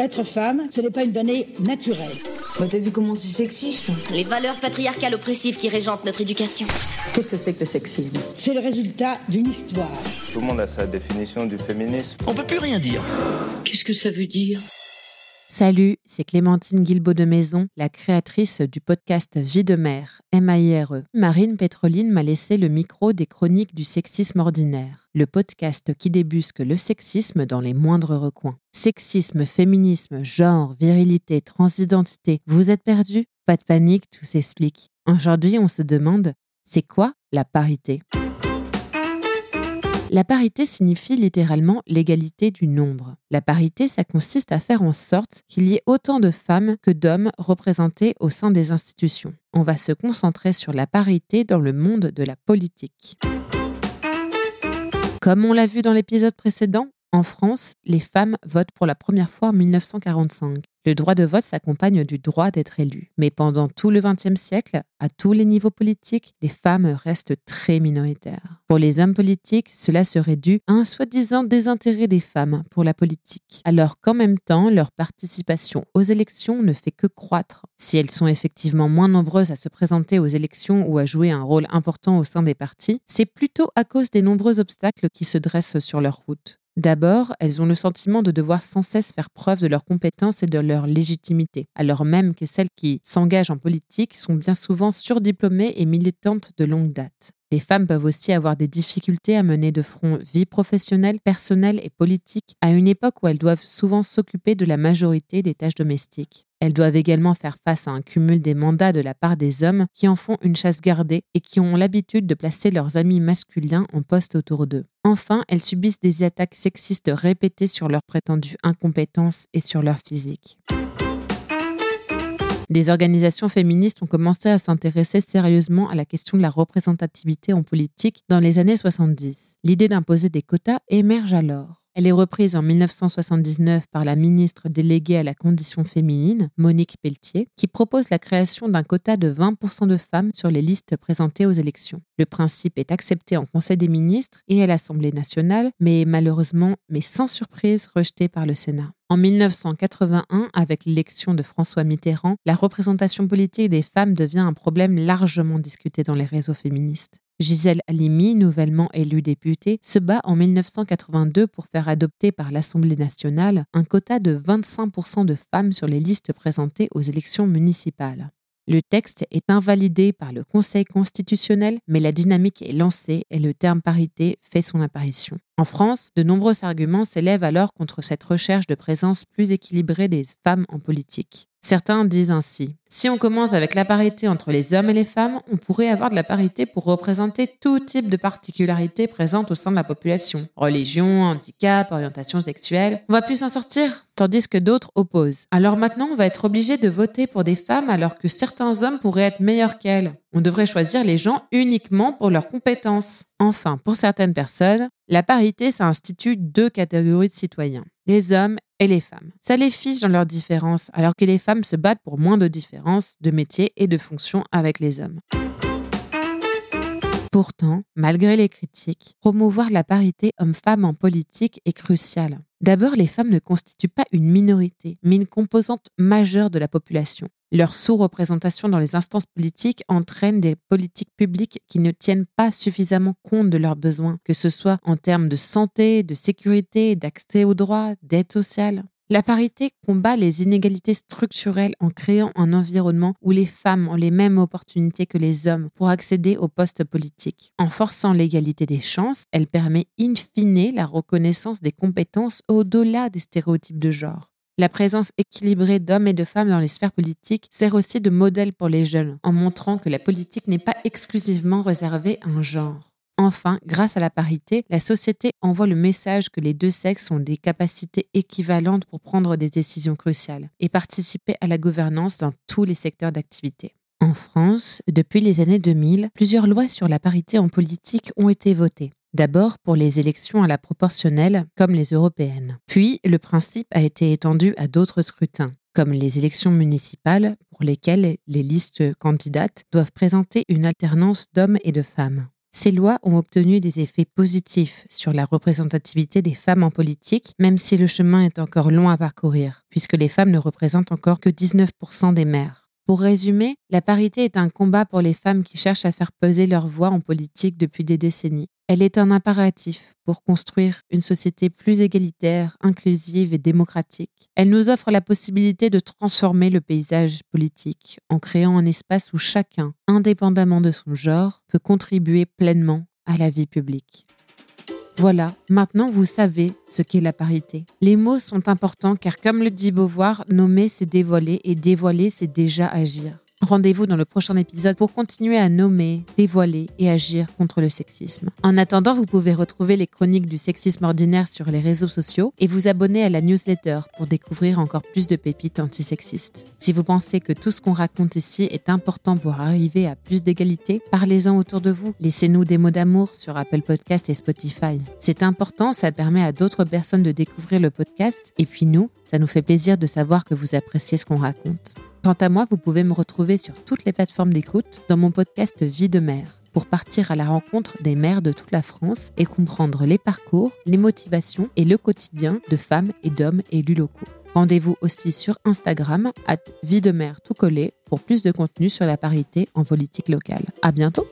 Être femme, ce n'est pas une donnée naturelle. Bah t'as vu comment c'est sexiste Les valeurs patriarcales oppressives qui régentent notre éducation. Qu'est-ce que c'est que le sexisme C'est le résultat d'une histoire. Tout le monde a sa définition du féminisme. On peut plus rien dire. Qu'est-ce que ça veut dire? Salut, c'est Clémentine Guilbeault de Maison, la créatrice du podcast Vie de mère, M-A-I-R-E. Marine Pétroline m'a laissé le micro des chroniques du sexisme ordinaire, le podcast qui débusque le sexisme dans les moindres recoins. Sexisme, féminisme, genre, virilité, transidentité, vous êtes perdus? Pas de panique, tout s'explique. Aujourd'hui, on se demande, c'est quoi la parité? La parité signifie littéralement l'égalité du nombre. La parité, ça consiste à faire en sorte qu'il y ait autant de femmes que d'hommes représentés au sein des institutions. On va se concentrer sur la parité dans le monde de la politique. Comme on l'a vu dans l'épisode précédent, en France, les femmes votent pour la première fois en 1945. Le droit de vote s'accompagne du droit d'être élu. Mais pendant tout le XXe siècle, à tous les niveaux politiques, les femmes restent très minoritaires. Pour les hommes politiques, cela serait dû à un soi-disant désintérêt des femmes pour la politique, alors qu'en même temps, leur participation aux élections ne fait que croître. Si elles sont effectivement moins nombreuses à se présenter aux élections ou à jouer un rôle important au sein des partis, c'est plutôt à cause des nombreux obstacles qui se dressent sur leur route. D'abord, elles ont le sentiment de devoir sans cesse faire preuve de leurs compétences et de leur légitimité, alors même que celles qui s'engagent en politique sont bien souvent surdiplômées et militantes de longue date. Les femmes peuvent aussi avoir des difficultés à mener de front vie professionnelle, personnelle et politique à une époque où elles doivent souvent s'occuper de la majorité des tâches domestiques. Elles doivent également faire face à un cumul des mandats de la part des hommes qui en font une chasse gardée et qui ont l'habitude de placer leurs amis masculins en poste autour d'eux. Enfin, elles subissent des attaques sexistes répétées sur leur prétendue incompétence et sur leur physique. Des organisations féministes ont commencé à s'intéresser sérieusement à la question de la représentativité en politique dans les années 70. L'idée d'imposer des quotas émerge alors. Elle est reprise en 1979 par la ministre déléguée à la condition féminine, Monique Pelletier, qui propose la création d'un quota de 20% de femmes sur les listes présentées aux élections. Le principe est accepté en Conseil des ministres et à l'Assemblée nationale, mais malheureusement, mais sans surprise, rejeté par le Sénat. En 1981, avec l'élection de François Mitterrand, la représentation politique des femmes devient un problème largement discuté dans les réseaux féministes. Gisèle Halimi, nouvellement élue députée, se bat en 1982 pour faire adopter par l'Assemblée nationale un quota de 25% de femmes sur les listes présentées aux élections municipales. Le texte est invalidé par le Conseil constitutionnel, mais la dynamique est lancée et le terme parité fait son apparition. En France, de nombreux arguments s'élèvent alors contre cette recherche de présence plus équilibrée des femmes en politique. Certains disent ainsi Si on commence avec la parité entre les hommes et les femmes, on pourrait avoir de la parité pour représenter tout type de particularités présentes au sein de la population. Religion, handicap, orientation sexuelle. On va plus s'en sortir Tandis que d'autres opposent. Alors maintenant, on va être obligé de voter pour des femmes alors que certains hommes pourraient être meilleurs qu'elles. On devrait choisir les gens uniquement pour leurs compétences. Enfin, pour certaines personnes, la parité, ça institue deux catégories de citoyens, les hommes et les femmes. Ça les fiche dans leurs différences, alors que les femmes se battent pour moins de différences de métiers et de fonctions avec les hommes. Pourtant, malgré les critiques, promouvoir la parité homme-femme en politique est crucial. D'abord, les femmes ne constituent pas une minorité, mais une composante majeure de la population. Leur sous-représentation dans les instances politiques entraîne des politiques publiques qui ne tiennent pas suffisamment compte de leurs besoins, que ce soit en termes de santé, de sécurité, d'accès aux droits, d'aide sociale. La parité combat les inégalités structurelles en créant un environnement où les femmes ont les mêmes opportunités que les hommes pour accéder aux postes politiques. En forçant l'égalité des chances, elle permet in fine la reconnaissance des compétences au-delà des stéréotypes de genre. La présence équilibrée d'hommes et de femmes dans les sphères politiques sert aussi de modèle pour les jeunes, en montrant que la politique n'est pas exclusivement réservée à un genre. Enfin, grâce à la parité, la société envoie le message que les deux sexes ont des capacités équivalentes pour prendre des décisions cruciales et participer à la gouvernance dans tous les secteurs d'activité. En France, depuis les années 2000, plusieurs lois sur la parité en politique ont été votées. D'abord pour les élections à la proportionnelle, comme les européennes. Puis, le principe a été étendu à d'autres scrutins, comme les élections municipales, pour lesquelles les listes candidates doivent présenter une alternance d'hommes et de femmes. Ces lois ont obtenu des effets positifs sur la représentativité des femmes en politique, même si le chemin est encore long à parcourir, puisque les femmes ne représentent encore que 19% des maires. Pour résumer, la parité est un combat pour les femmes qui cherchent à faire peser leur voix en politique depuis des décennies. Elle est un impératif pour construire une société plus égalitaire, inclusive et démocratique. Elle nous offre la possibilité de transformer le paysage politique en créant un espace où chacun, indépendamment de son genre, peut contribuer pleinement à la vie publique. Voilà, maintenant vous savez ce qu'est la parité. Les mots sont importants car comme le dit Beauvoir, nommer c'est dévoiler et dévoiler c'est déjà agir. Rendez-vous dans le prochain épisode pour continuer à nommer, dévoiler et agir contre le sexisme. En attendant, vous pouvez retrouver les chroniques du sexisme ordinaire sur les réseaux sociaux et vous abonner à la newsletter pour découvrir encore plus de pépites antisexistes. Si vous pensez que tout ce qu'on raconte ici est important pour arriver à plus d'égalité, parlez-en autour de vous. Laissez-nous des mots d'amour sur Apple Podcast et Spotify. C'est important, ça permet à d'autres personnes de découvrir le podcast et puis nous, ça nous fait plaisir de savoir que vous appréciez ce qu'on raconte. Quant à moi, vous pouvez me retrouver sur toutes les plateformes d'écoute dans mon podcast Vie de mère pour partir à la rencontre des mères de toute la France et comprendre les parcours, les motivations et le quotidien de femmes et d'hommes élus locaux. Rendez-vous aussi sur Instagram, at vie de mère tout collé, pour plus de contenu sur la parité en politique locale. À bientôt!